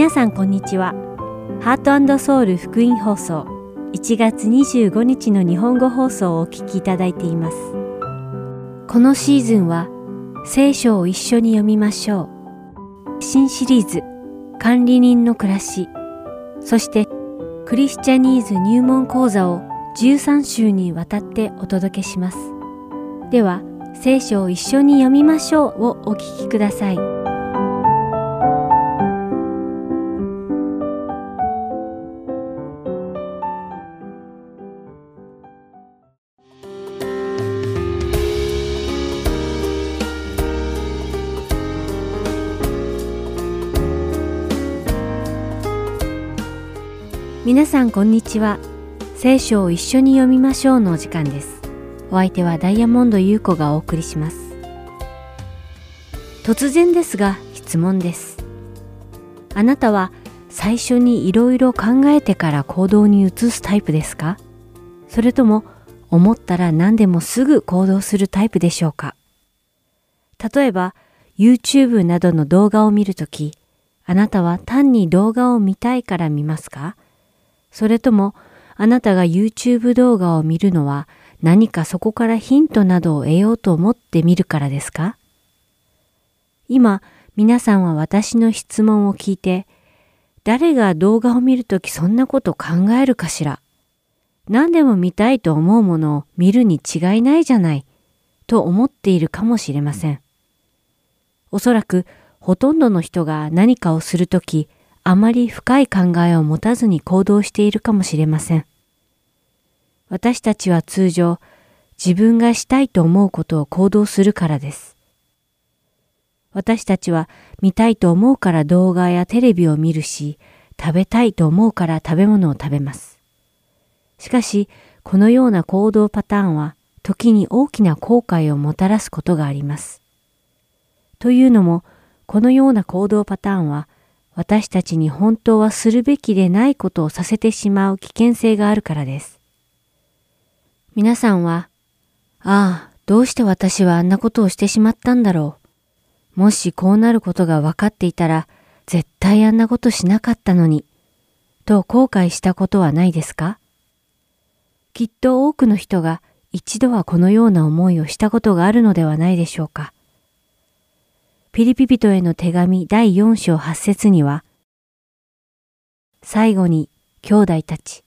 皆さんこんにちは。ハートソウル福音放送1月25日の日本語放送をお聞きいただいています。このシーズンは聖書を一緒に読みましょう。新シリーズ管理人の暮らし、そしてクリスチャニーズ入門講座を13週にわたってお届けします。では、聖書を一緒に読みましょうをお聞きください。皆さんこんにちは。聖書を一緒に読みましょうのお時間です。お相手はダイヤモンド優子がお送りします。突然ですが質問です。あなたは最初にいろいろ考えてから行動に移すタイプですか？それとも思ったら何でもすぐ行動するタイプでしょうか？例えば YouTube などの動画を見るとき、あなたは単に動画を見たいから見ますか？それともあなたが YouTube 動画を見るのは何かそこからヒントなどを得ようと思って見るからですか？今皆さんは私の質問を聞いて誰が動画を見るときそんなこと考えるかしら？何でも見たいと思うものを見るに違いないじゃないと思っているかもしれません。おそらくほとんどの人が何かをするときあまり深い考えを持たずに行動しているかもしれません。私たちは通常自分がしたいと思うことを行動するからです。私たちは見たいと思うから動画やテレビを見るし、食べたいと思うから食べ物を食べます。しかし、このような行動パターンは時に大きな後悔をもたらすことがあります。というのも、このような行動パターンは私たちに本当はするべきでないことをさせてしまう危険性があるからです。皆さんは、ああ、どうして私はあんなことをしてしまったんだろう。もしこうなることが分かっていたら、絶対あんなことしなかったのに、と後悔したことはないですか？きっと多くの人が一度はこのような思いをしたことがあるのではないでしょうか。ピリピ人への手紙第4章8節には、最後に兄弟たち、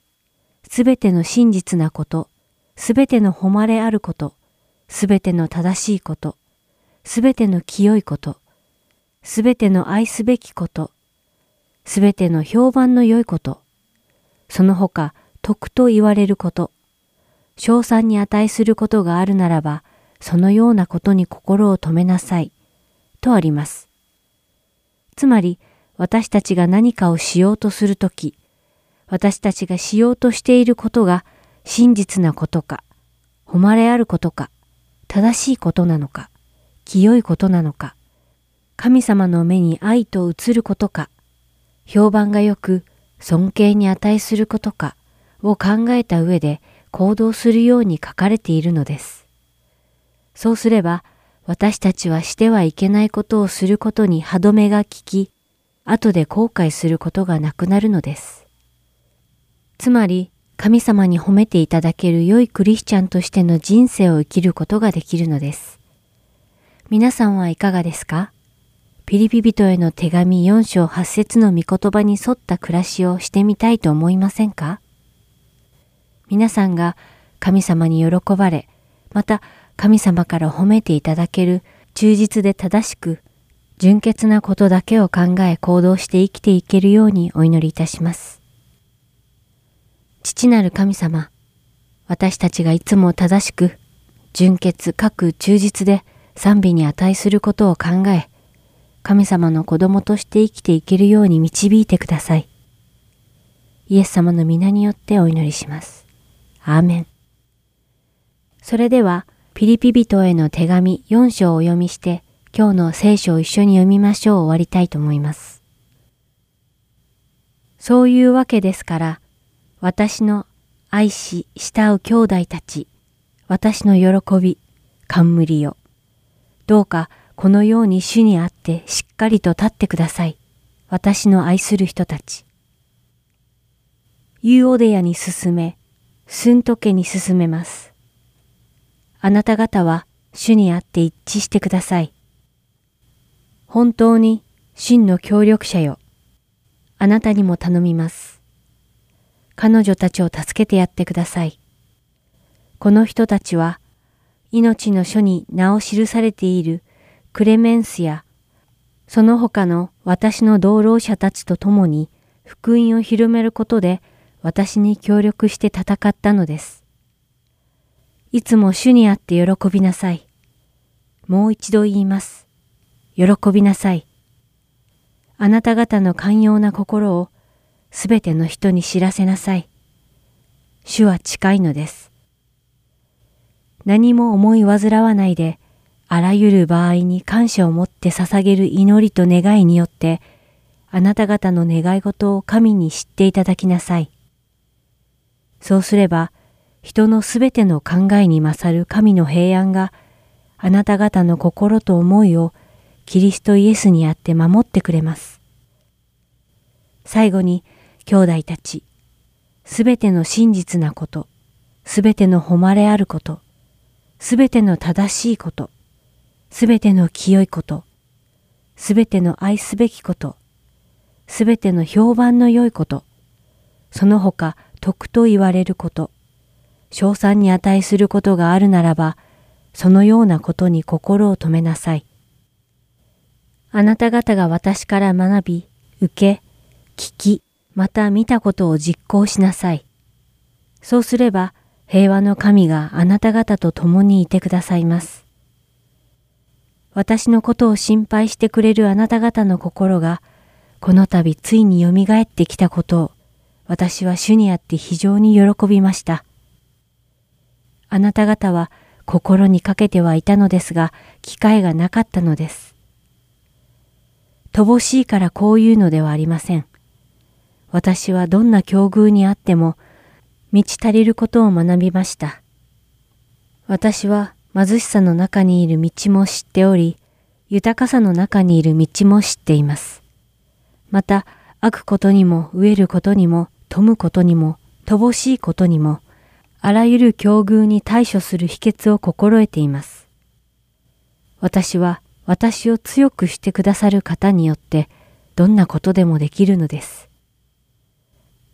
すべての真実なこと、すべての誉れあること、すべての正しいこと、すべての清いこと、すべての愛すべきこと、すべての評判の良いこと、その他徳と言われること、賞賛に値することがあるならば、そのようなことに心を止めなさい。とあります。つまり、私たちが何かをしようとするとき、私たちがしようとしていることが真実なことか、誉れあることか、正しいことなのか、清いことなのか、神様の目に愛と映ることか、評判が良く尊敬に値することかを考えた上で行動するように書かれているのです。そうすれば、私たちはしてはいけないことをすることに歯止めが効き、後で後悔することがなくなるのです。つまり、神様に褒めていただける良いクリスチャンとしての人生を生きることができるのです。皆さんはいかがですか？ピリピ人への手紙4章8節の御言葉に沿った暮らしをしてみたいと思いませんか？皆さんが神様に喜ばれ、また神様から褒めていただける忠実で正しく純潔なことだけを考え行動して生きていけるようにお祈りいたします。父なる神様、私たちがいつも正しく純潔かく忠実で賛美に値することを考え、神様の子供として生きていけるように導いてください。イエス様の皆によってお祈りします。アーメン。それでは、ピリピ人への手紙4章をお読みして、今日の聖書を一緒に読みましょう終わりたいと思います。そういうわけですから、私の愛し慕う兄弟たち、私の喜び、冠よ。どうかこのように主にあってしっかりと立ってください。私の愛する人たち。ユーオデヤに進め、スント家に進めます。あなた方は主にあって一致してください。本当に真の協力者よ。あなたにも頼みます。彼女たちを助けてやってください。この人たちは命の書に名を記されているクレメンスやその他の私の同労者たちと共に福音を広めることで私に協力して戦ったのです。いつも主にあって喜びなさい。もう一度言います。喜びなさい。あなた方の寛容な心をすべての人に知らせなさい。主は近いのです。何も思い煩わないで、あらゆる場合に感謝を持って捧げる祈りと願いによって、あなた方の願い事を神に知っていただきなさい。そうすれば、人のすべての考えに勝る神の平安が、あなた方の心と思いをキリストイエスにあって守ってくれます。最後に、兄弟たち、すべての真実なこと、すべての誉れあること、すべての正しいこと、すべての清いこと、すべての愛すべきこと、すべての評判の良いこと、その他徳と言われること、賞賛に値することがあるならば、そのようなことに心を止めなさい。あなた方が私から学び、受け、聞き、また見たことを実行しなさい。そうすれば、平和の神があなた方と共にいてくださいます。私のことを心配してくれるあなた方の心が、この度ついに蘇ってきたことを私は主にあって非常に喜びました。あなた方は心にかけてはいたのですが、機会がなかったのです。乏しいからこういうのではありません。私はどんな境遇にあっても、満ち足りることを学びました。私は貧しさの中にいる道も知っており、豊かさの中にいる道も知っています。また、悪ことにも飢えることにも富むことにも乏しいことにもあらゆる境遇に対処する秘訣を心得ています。私は私を強くしてくださる方によってどんなことでもできるのです。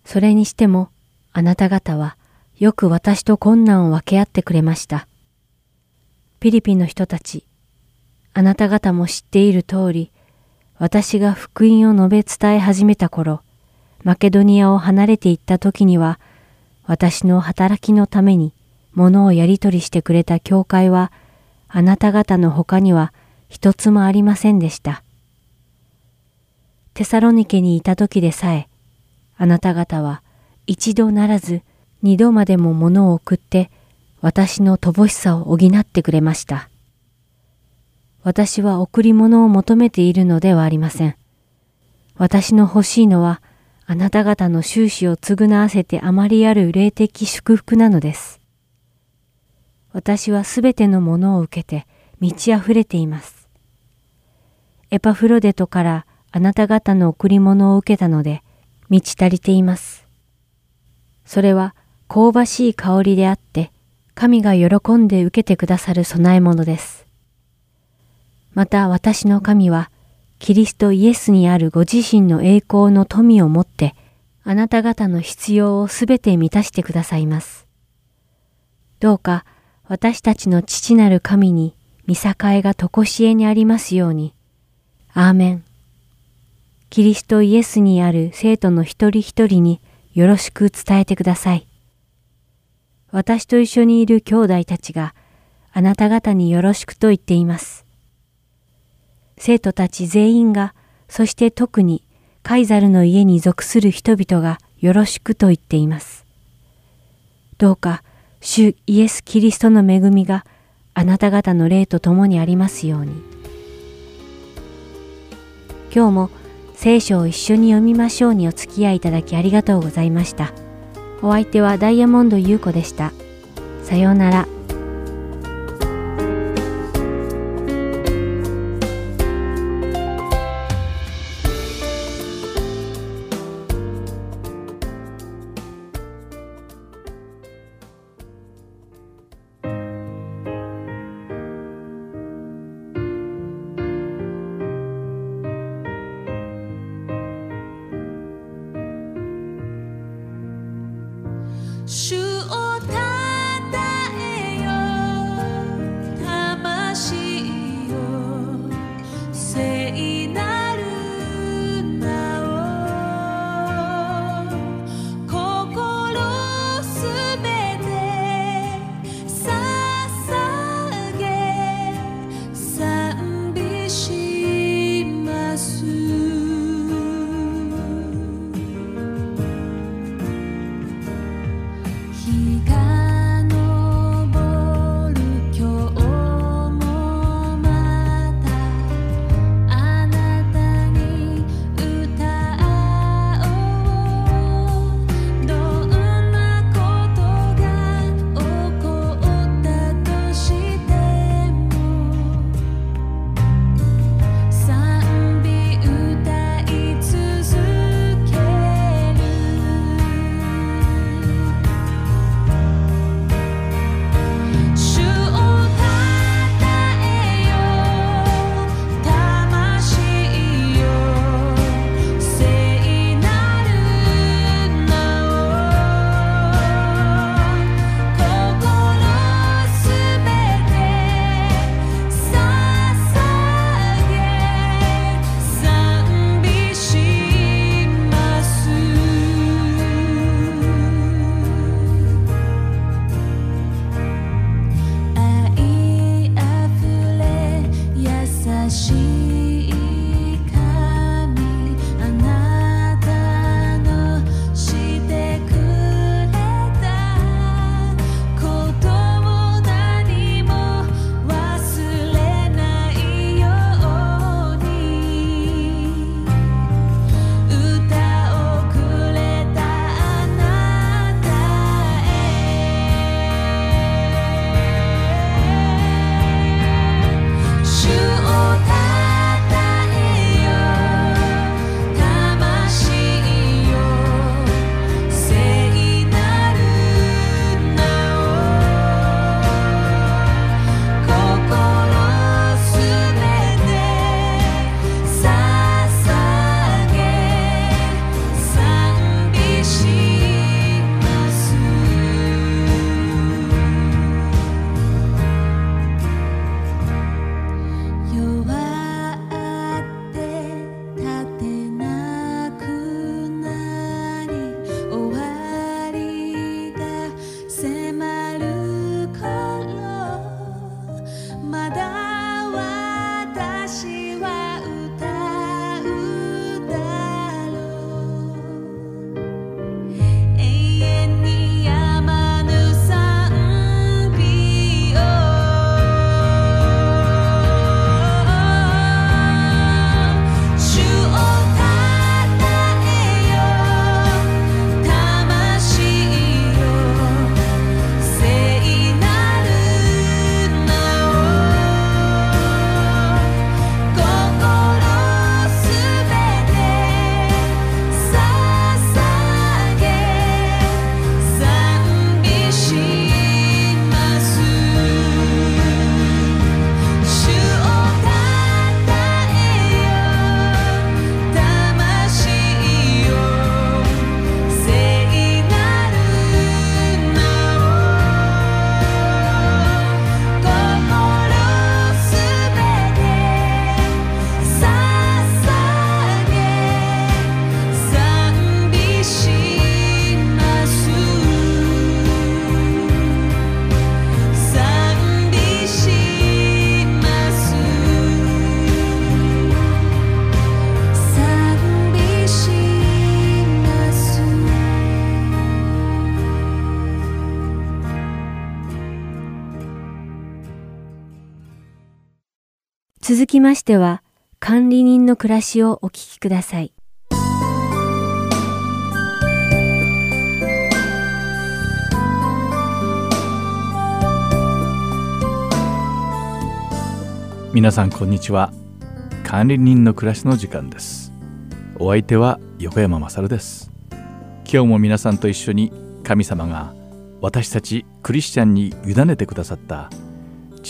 それにしてもあなた方はよく私と困難を分け合ってくれました。ピリピンの人たち、あなた方も知っている通り、私が福音を述べ伝え始めた頃、マケドニアを離れて行った時には、私の働きのために物をやり取りしてくれた教会は、あなた方の他には一つもありませんでした。テサロニケにいた時でさえ、あなた方は一度ならず二度までも物を送って私の乏しさを補ってくれました。私は贈り物を求めているのではありません。私の欲しいのはあなた方の収支を償わせてあまりある霊的祝福なのです。私はすべてのものを受けて満ち溢れています。エパフロデトからあなた方の贈り物を受けたので満ち足りています。それは香ばしい香りであって、神が喜んで受けてくださる供え物です。また私の神はキリストイエスにあるご自身の栄光の富をもって、あなた方の必要をすべて満たしてくださいます。どうか私たちの父なる神に見境がとこしえにありますように。アーメン。キリストイエスにある生徒の一人一人によろしく伝えてください。私と一緒にいる兄弟たちがあなた方によろしくと言っています。生徒たち全員が、そして特にカイザルの家に属する人々がよろしくと言っています。どうか、主イエス・キリストの恵みがあなた方の霊と共にありますように。今日も聖書を一緒に読みましょうにお付き合いいただきありがとうございました。お相手はダイヤモンド優子でした。さようなら。Shoot 続きましては、管理人の暮らしをお聞きください。皆さんこんにちは。管理人の暮らしの時間です。お相手は横山まさるです。今日も皆さんと一緒に神様が私たちクリスチャンに委ねてくださった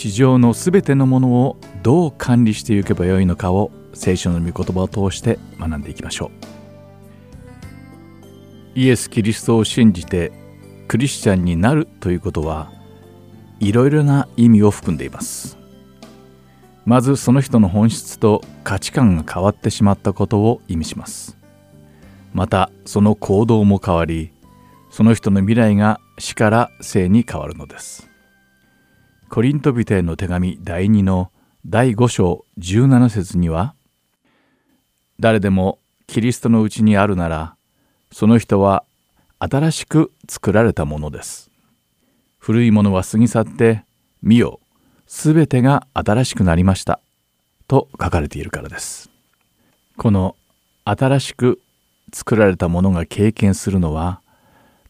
地上のすべてのものをどう管理していけばよいのかを聖書の御言葉を通して学んでいきましょう。イエス・キリストを信じてクリスチャンになるということはいろいろな意味を含んでいます。まずその人の本質と価値観が変わってしまったことを意味します。またその行動も変わりその人の未来が死から生に変わるのです。コリント人への手紙第2の第5章17節には誰でもキリストのうちにあるならその人は新しく作られたものです。古いものは過ぎ去って見よすべてが新しくなりました。と書かれているからです。この新しく作られたものが経験するのは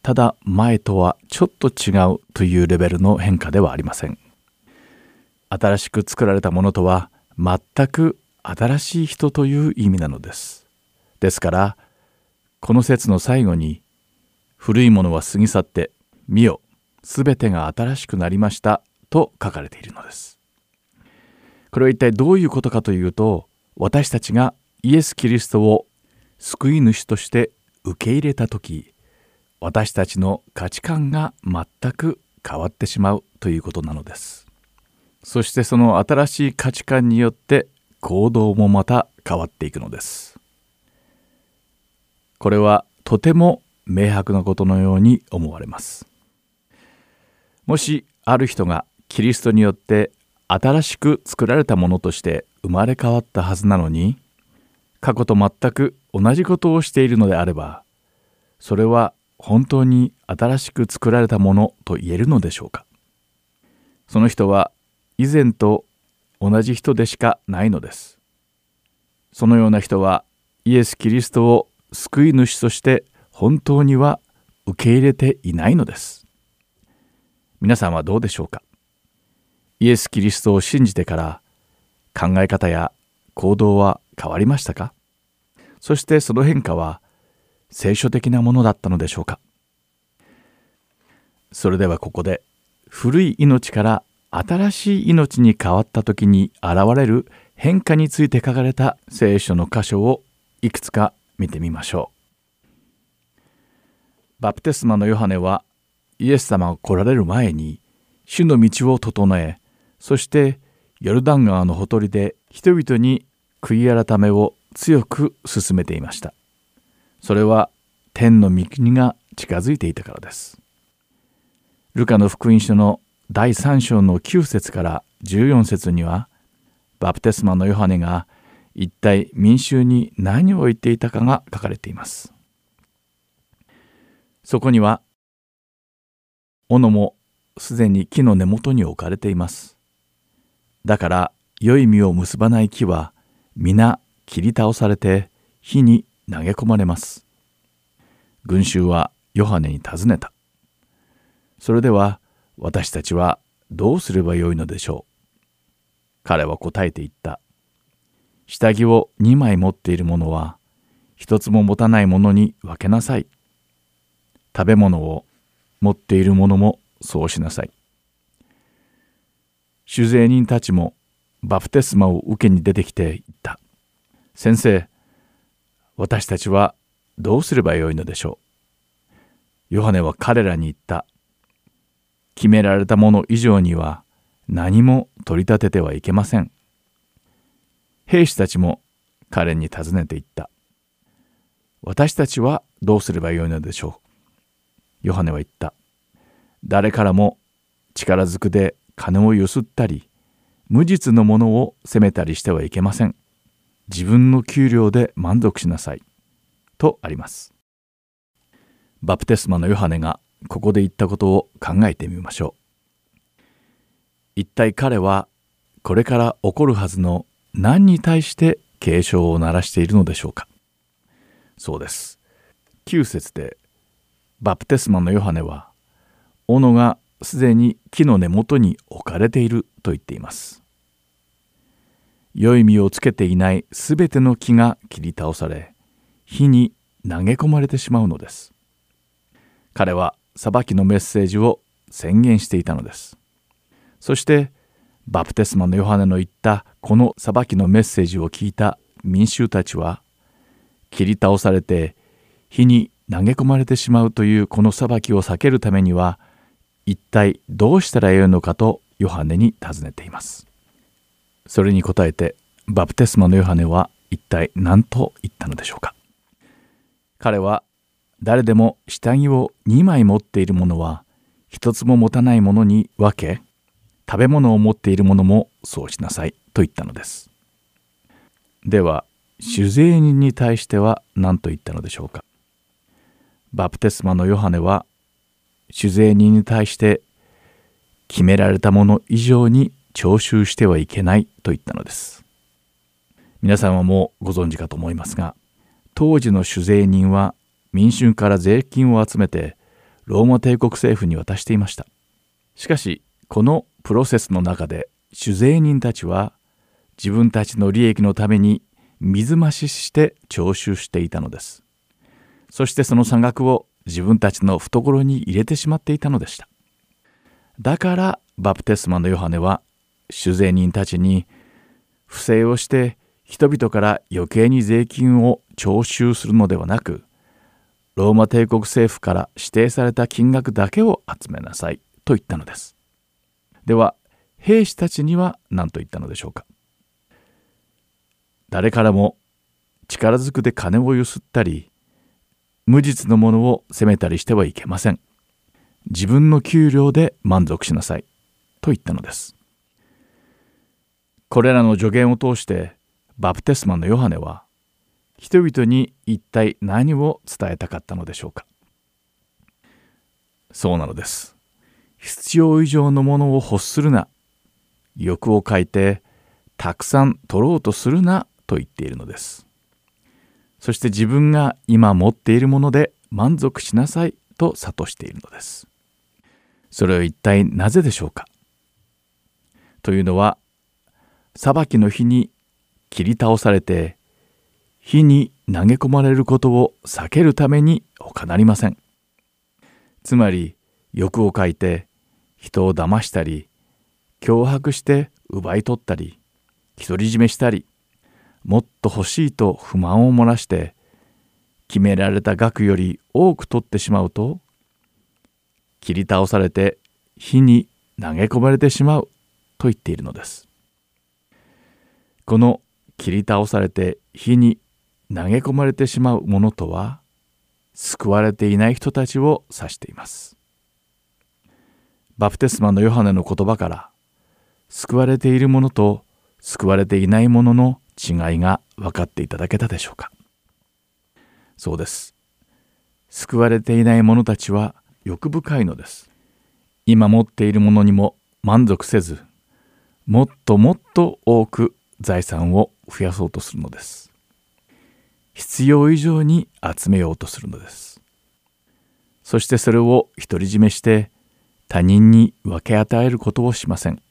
ただ前とはちょっと違うというレベルの変化ではありません。新しく作られたものとは全く新しい人という意味なのです。ですからこの説の最後に古いものは過ぎ去って見よすべてが新しくなりましたと書かれているのです。これは一体どういうことかというと私たちがイエス・キリストを救い主として受け入れた時私たちの価値観が全く変わってしまうということなのです。そしてその新しい価値観によって行動もまた変わっていくのです。これはとても明白なことのように思われます。もしある人がキリストによって新しく作られたものとして生まれ変わったはずなのに過去と全く同じことをしているのであればそれは本当に新しく作られたものと言えるのでしょうか。その人は以前と同じ人でしかないのです。そのような人はイエス・キリストを救い主として本当には受け入れていないのです。皆さんはどうでしょうか？イエス・キリストを信じてから考え方や行動は変わりましたか？そしてその変化は聖書的なものだったのでしょうか？それではここで古い命から新しい命に変わった時に現れる変化について書かれた聖書の箇所をいくつか見てみましょう。バプテスマのヨハネはイエス様が来られる前に主の道を整えそしてヨルダン川のほとりで人々に悔い改めを強く進めていました。それは天の御国が近づいていたからです。ルカの福音書の第3章の9節から14節にはバプテスマのヨハネが一体民衆に何を言っていたかが書かれています。そこには斧もすでに木の根元に置かれています。だから良い実を結ばない木は皆切り倒されて火に投げ込まれます。群衆はヨハネに尋ねた。それでは私たちはどうすればよいのでしょう？彼は答えて言った。下着を2枚持っている者は一つも持たない者に分けなさい。食べ物を持っている者もそうしなさい。酒税人たちもバプテスマを受けに出てきて言った。先生、私たちはどうすればよいのでしょう？ヨハネは彼らに言った。決められたもの以上には何も取り立ててはいけません。兵士たちも彼に尋ねていった。私たちはどうすればよいのでしょう？ヨハネは言った。誰からも力ずくで金をゆすったり、無実のものを責めたりしてはいけません。自分の給料で満足しなさい。とあります。バプテスマのヨハネがここで言ったことを考えてみましょう。一体彼はこれから起こるはずの何に対して警鐘を鳴らしているのでしょうかそうです。9節でバプテスマのヨハネは斧がすでに木の根元に置かれていると言っています。良い実をつけていないすべての木が切り倒され火に投げ込まれてしまうのです。彼は裁きのメッセージを宣言していたのです。そしてバプテスマのヨハネの言ったこの裁きのメッセージを聞いた民衆たちは切り倒されて火に投げ込まれてしまうというこの裁きを避けるためには一体どうしたらよいのかとヨハネに尋ねています。それに答えてバプテスマのヨハネは一体何と言ったのでしょうか彼は誰でも下着を2枚持っている者は一つも持たない者に分け食べ物を持っている者もそうしなさいと言ったのです。では酒税人に対しては何と言ったのでしょうかバプテスマのヨハネは酒税人に対して決められたもの以上に徴収してはいけないと言ったのです。皆さんはもうご存知かと思いますが当時の酒税人は民衆から税金を集めてローマ帝国政府に渡していました。しかしこのプロセスの中で酒税人たちは自分たちの利益のために水増しして徴収していたのです。そしてその差額を自分たちの懐に入れてしまっていたのでした。だからバプテスマのヨハネは酒税人たちに不正をして人々から余計に税金を徴収するのではなくローマ帝国政府から指定された金額だけを集めなさいと言ったのです。では兵士たちには何と言ったのでしょうか誰からも力ずくで金をゆすったり無実のものを責めたりしてはいけません。自分の給料で満足しなさいと言ったのです。これらの助言を通してバプテスマのヨハネは人々に一体何を伝えたかったのでしょうかそうなのです。必要以上のものを欲するな欲を書いてたくさん取ろうとするなと言っているのです。そして自分が今持っているもので満足しなさいと諭しているのです。それは一体なぜでしょうかというのは裁きの日に切り倒されて火に投げ込まれることを避けるために他なりません。つまり欲を書いて人を騙したり脅迫して奪い取ったり独り占めしたりもっと欲しいと不満を漏らして決められた額より多く取ってしまうと切り倒されて火に投げ込まれてしまうと言っているのです。この切り倒されて火に投げ込まれてしまうものとは救われていない人たちを指しています。バプテスマのヨハネの言葉から救われているものと救われていないものの違いが分かっていただけたでしょうか。そうです。救われていない者たちは欲深いのです。今持っているものにも満足せずもっともっと多く財産を増やそうとするのです。必要以上に集めようとするのです。そしてそれを独り占めして他人に分け与えることをしません。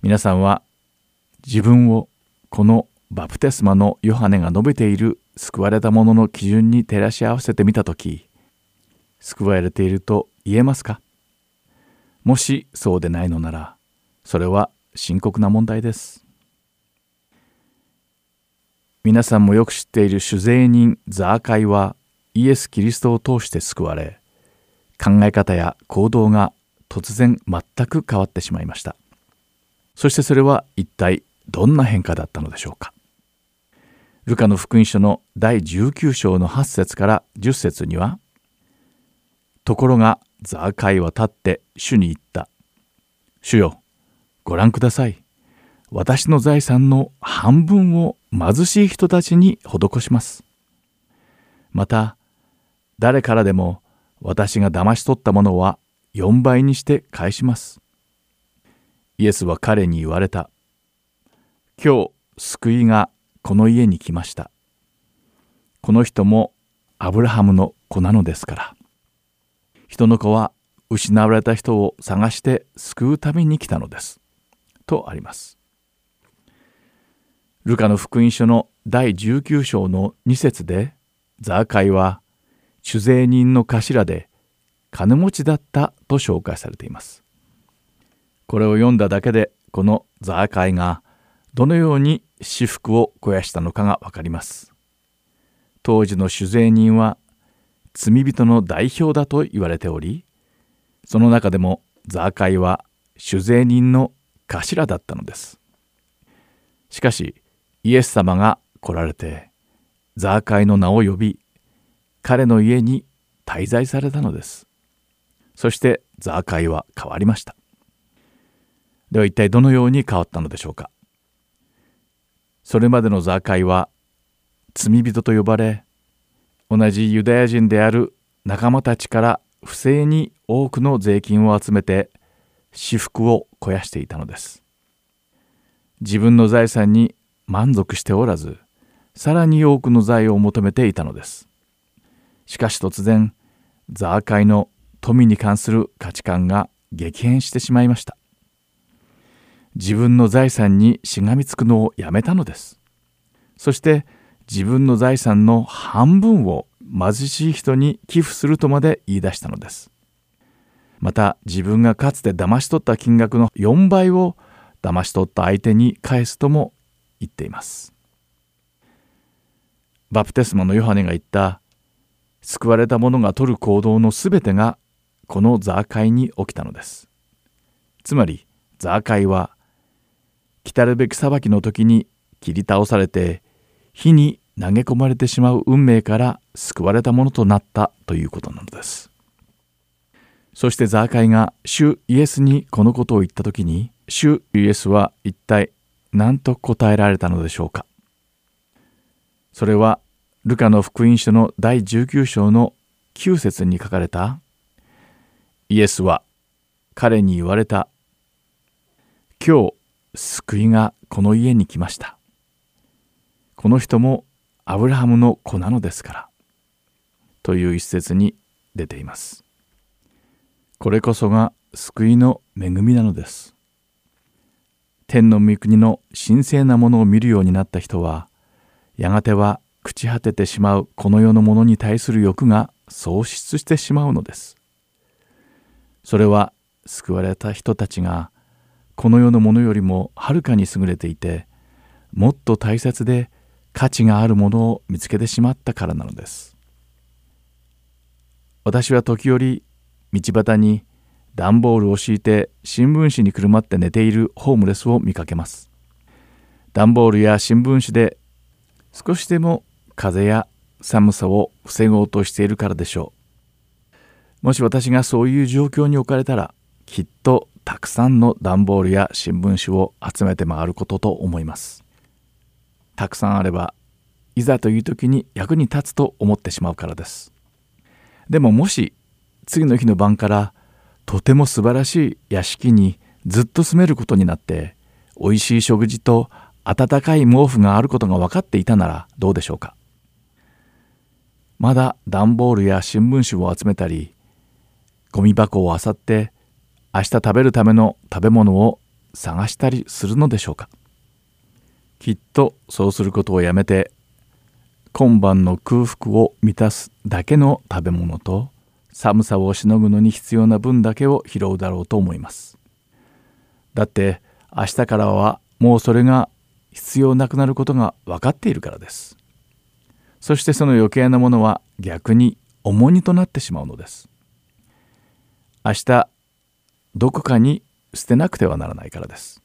皆さんは自分をこのバプテスマのヨハネが述べている救われた者の基準に照らし合わせてみた時救われていると言えますか？もしそうでないのならそれは深刻な問題です。皆さんもよく知っている酒税人ザーカイはイエス・キリストを通して救われ考え方や行動が突然全く変わってしまいました。そしてそれは一体どんな変化だったのでしょうか。ルカの福音書の第19章の8節から10節にはところがザーカイは立って主に言った。主よご覧ください。私の財産の半分を貧しい人たちに施します。また誰からでも私が騙し取ったものは4倍にして返します。イエスは彼に言われた。今日救いがこの家に来ました。この人もアブラハムの子なのですから。人の子は失われた人を探して救うために来たのです。とあります。ルカの福音書の第19章の2節でザーカイは酒税人の頭で金持ちだったと紹介されていますこれを読んだだけでこのザーカイがどのように私服を肥やしたのかがわかります。当時の酒税人は罪人の代表だと言われておりその中でもザーカイは酒税人の頭だったのですしかしイエス様が来られてザーカイの名を呼び彼の家に滞在されたのです。そしてザーカイは変わりました。では一体どのように変わったのでしょうか。それまでのザーカイは罪人と呼ばれ同じユダヤ人である仲間たちから不正に多くの税金を集めて私腹を肥やしていたのです。自分の財産に満足しておらずさらに多くの財を求めていたのです。しかし突然ザーカイの富に関する価値観が激変してしまいました。自分の財産にしがみつくのをやめたのです。そして自分の財産の半分を貧しい人に寄付するとまで言い出したのです。また自分がかつて騙し取った金額の4倍を騙し取った相手に返すとも言っています。バプテスマのヨハネが言った救われた者が取る行動のすべてがこのザーカイに起きたのです。つまりザーカイは来るべき裁きの時に切り倒されて火に投げ込まれてしまう運命から救われたものとなったということなのです。そしてザーカイが主イエスにこのことを言った時に主イエスは一体何と答えられたのでしょうか？それはルカの福音書の第19章の9節に書かれたイエスは彼に言われた今日救いがこの家に来ました。この人もアブラハムの子なのですから。という一節に出ています。これこそが救いの恵みなのです。天の御国の神聖なものを見るようになった人はやがては朽ち果ててしまうこの世のものに対する欲が喪失してしまうのです。それは救われた人たちがこの世のものよりもはるかに優れていてもっと大切で価値があるものを見つけてしまったからなのです。私は時折道端に段ボールを敷いて新聞紙にくるまって寝ているホームレスを見かけます。段ボールや新聞紙で少しでも風や寒さを防ごうとしているからでしょう。もし私がそういう状況に置かれたらきっとたくさんの段ボールや新聞紙を集めて回ることと思います。たくさんあればいざという時に役に立つと思ってしまうからです。でももし次の日の晩からとても素晴らしい屋敷にずっと住めることになって美味しい食事と温かい毛布があることが分かっていたならどうでしょうか。まだ段ボールや新聞紙を集めたりゴミ箱を漁って明日食べるための食べ物を探したりするのでしょうか。きっとそうすることをやめて今晩の空腹を満たすだけの食べ物と寒さをしのぐのに必要な分だけを拾うだろうと思います。だって明日からはもうそれが必要なくなることが分かっているからです。そしてその余計なものは逆に重荷となってしまうのです。明日どこかに捨てなくてはならないからです。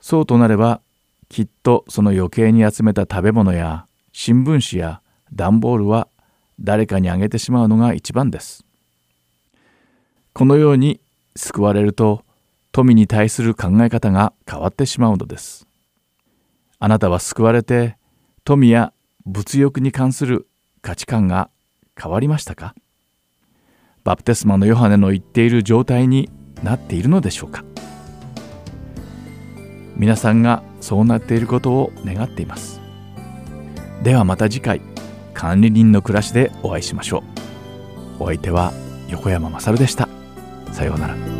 そうとなればきっとその余計に集めた食べ物や新聞紙や段ボールは誰かにあげてしまうのが一番です。このように救われると富に対する考え方が変わってしまうのです。あなたは救われて富や物欲に関する価値観が変わりましたか？バプテスマのヨハネの言っている状態になっているのでしょうか？皆さんがそうなっていることを願っています。ではまた次回。管理人の暮らしでお会いしましょう。お相手は横山まさるでした。さようなら。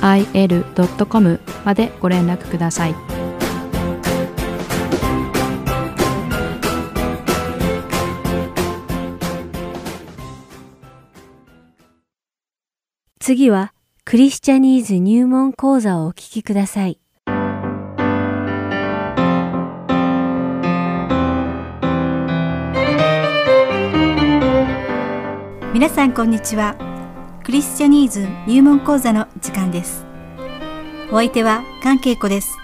gmail.com までご連絡ください。次はクリスチャニーズ入門講座をお聞きください。皆さんこんにちは。クリスチャニーズ入門講座の時間です。お相手は関恵子です。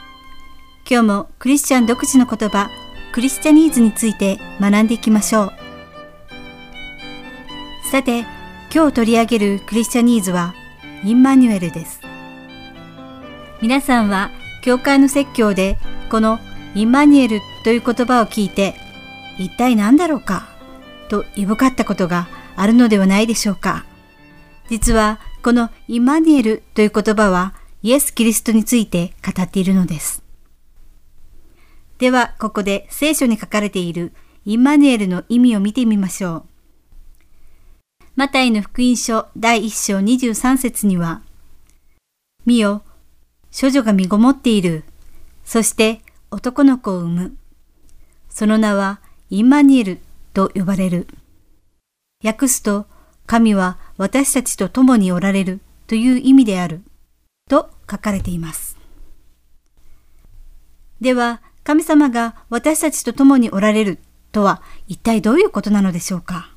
今日もクリスチャン独自の言葉、クリスチャニーズについて学んでいきましょう。さて、今日取り上げるクリスチャニーズは、インマニュエルです。皆さんは、教会の説教で、このインマニュエルという言葉を聞いて、一体何だろうか、といぶかったことがあるのではないでしょうか。実はこのイマニエルという言葉はイエス・キリストについて語っているのです。ではここで聖書に書かれているイマニエルの意味を見てみましょう。マタイの福音書第1章23節には、見よ、処女が身ごもっている。そして男の子を産む。その名はインマニエルと呼ばれる。訳すと、神は私たちと共におられるという意味である。と書かれています。では、神様が私たちと共におられるとは一体どういうことなのでしょうか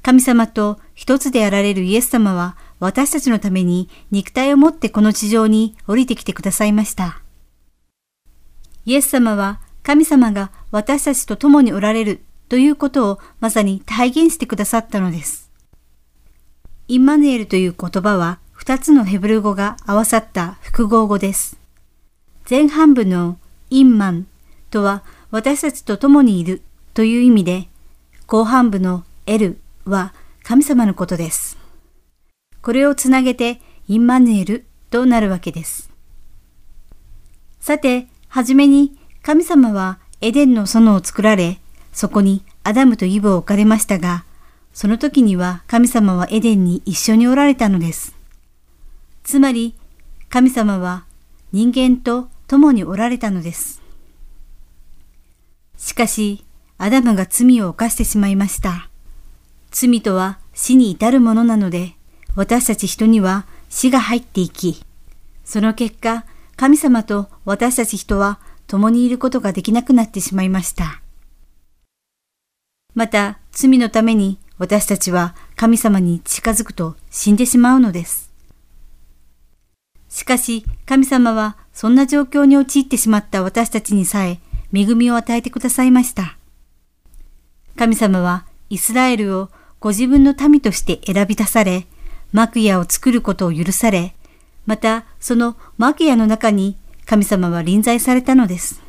神様と一つであられるイエス様は私たちのために肉体を持ってこの地上に降りてきてくださいました。イエス様は神様が私たちと共におられるということをまさに体現してくださったのです。インマヌエルという言葉は二つのヘブル語が合わさった複合語です。前半部のインマンとは私たちと共にいるという意味で、後半部のエルは神様のことです。これをつなげてインマヌエルとなるわけです。さて、はじめに神様はエデンの園を作られ、そこにアダムとイブを置かれましたが、その時には神様はエデンに一緒におられたのです。つまり、神様は人間と共におられたのです。しかし、アダムが罪を犯してしまいました。罪とは死に至るものなので、私たち人には死が入っていき、その結果、神様と私たち人は共にいることができなくなってしまいました。また、罪のために私たちは神様に近づくと死んでしまうのです。しかし、神様はそんな状況に陥ってしまった私たちにさえ恵みを与えてくださいました。神様はイスラエルをご自分の民として選び出され、幕屋を作ることを許され、またその幕屋の中に神様は臨在されたのです。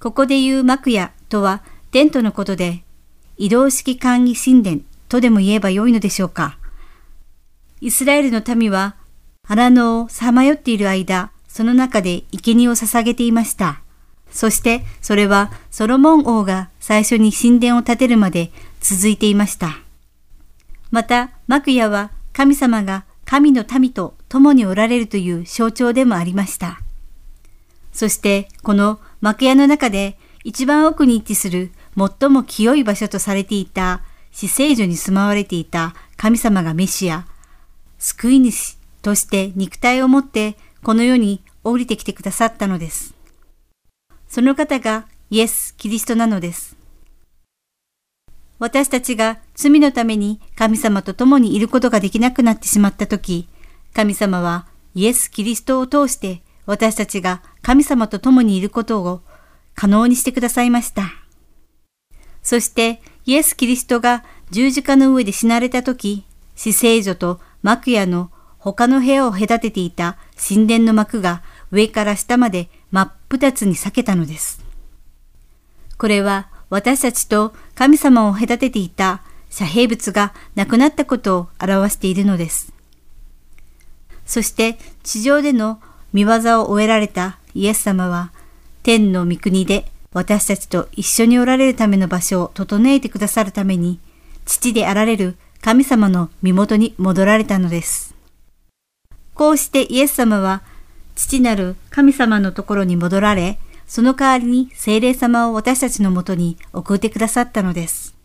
ここで言う幕屋とはテントのことで、移動式簡易神殿とでも言えばよいのでしょうか。イスラエルの民は荒野をさまよっている間、その中で生贄を捧げていました。そしてそれはソロモン王が最初に神殿を建てるまで続いていました。また、幕屋は神様が神の民と共におられるという象徴でもありました。そしてこの幕屋の中で一番奥に位置する最も清い場所とされていた死聖所に住まわれていた神様がメシア、救い主として肉体を持ってこの世に降りてきてくださったのです。その方がイエス・キリストなのです。私たちが罪のために神様と共にいることができなくなってしまったとき、神様はイエス・キリストを通して私たちが神様と共にいることを可能にしてくださいました。そしてイエス・キリストが十字架の上で死なれたとき、死聖所と幕屋の他の部屋を隔てていた神殿の幕が上から下まで真っ二つに裂けたのです。これは私たちと神様を隔てていた遮蔽物がなくなったことを表しているのです。そして地上での見業を終えられたイエス様は天の御国で私たちと一緒におられるための場所を整えてくださるために父であられる神様の身元に戻られたのです。こうしてイエス様は父なる神様のところに戻られ、その代わりに精霊様を私たちのもとに送ってくださったのです。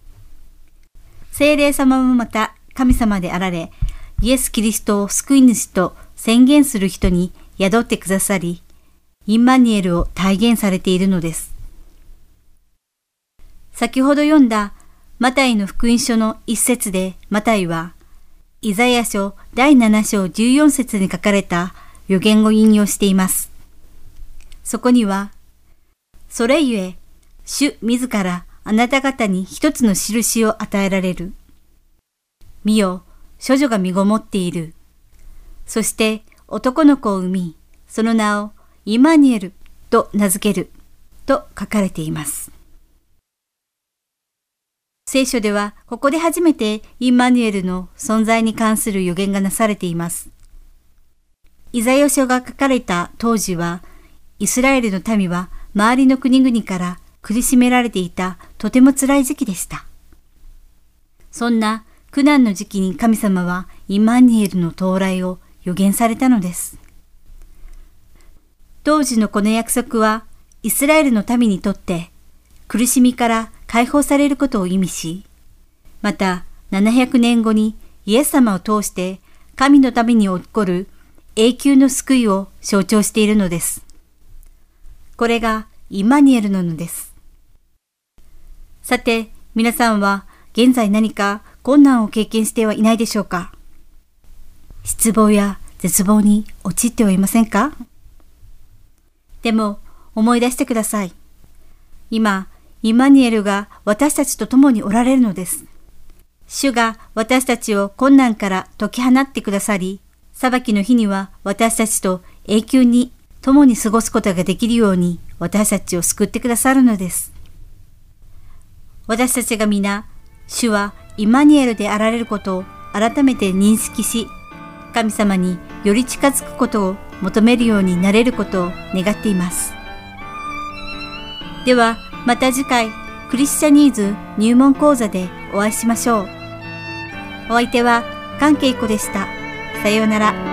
精霊様もまた神様であられ、イエス・キリストを救い主と宣言する人に宿ってくださり、インマニエルを体現されているのです。先ほど読んだマタイの福音書の一節でマタイは、イザヤ書第7章14節に書かれた予言を引用しています。そこには、それゆえ、主自らあなた方に一つの印を与えられる。見よ、処女が身ごもっている。そして男の子を産み、その名をイマニエルと名付ける。と書かれています。聖書ではここで初めてインマニュエルの存在に関する予言がなされています。イザヤ書が書かれた当時は、イスラエルの民は周りの国々から苦しめられていたとても辛い時期でした。そんな苦難の時期に神様はインマニエルの到来を予言されたのです。当時のこの約束はイスラエルの民にとって苦しみから解放されることを意味し、また700年後にイエス様を通して神のために起こる永久の救いを象徴しているのです。これがイマニエルなのです。さて、皆さんは現在何か困難を経験してはいないでしょうか？失望や絶望に陥ってはいませんか？でも思い出してください。今、イマニエルが私たちと共におられるのです。主が私たちを困難から解き放ってくださり、裁きの日には私たちと永久に共に過ごすことができるように私たちを救ってくださるのです。私たちが皆、主はイマニエルであられることを改めて認識し、神様により近づくことを求めるようになれることを願っています。では、また次回、クリスチャニーズ入門講座でお会いしましょう。お相手は関係子でした。さようなら。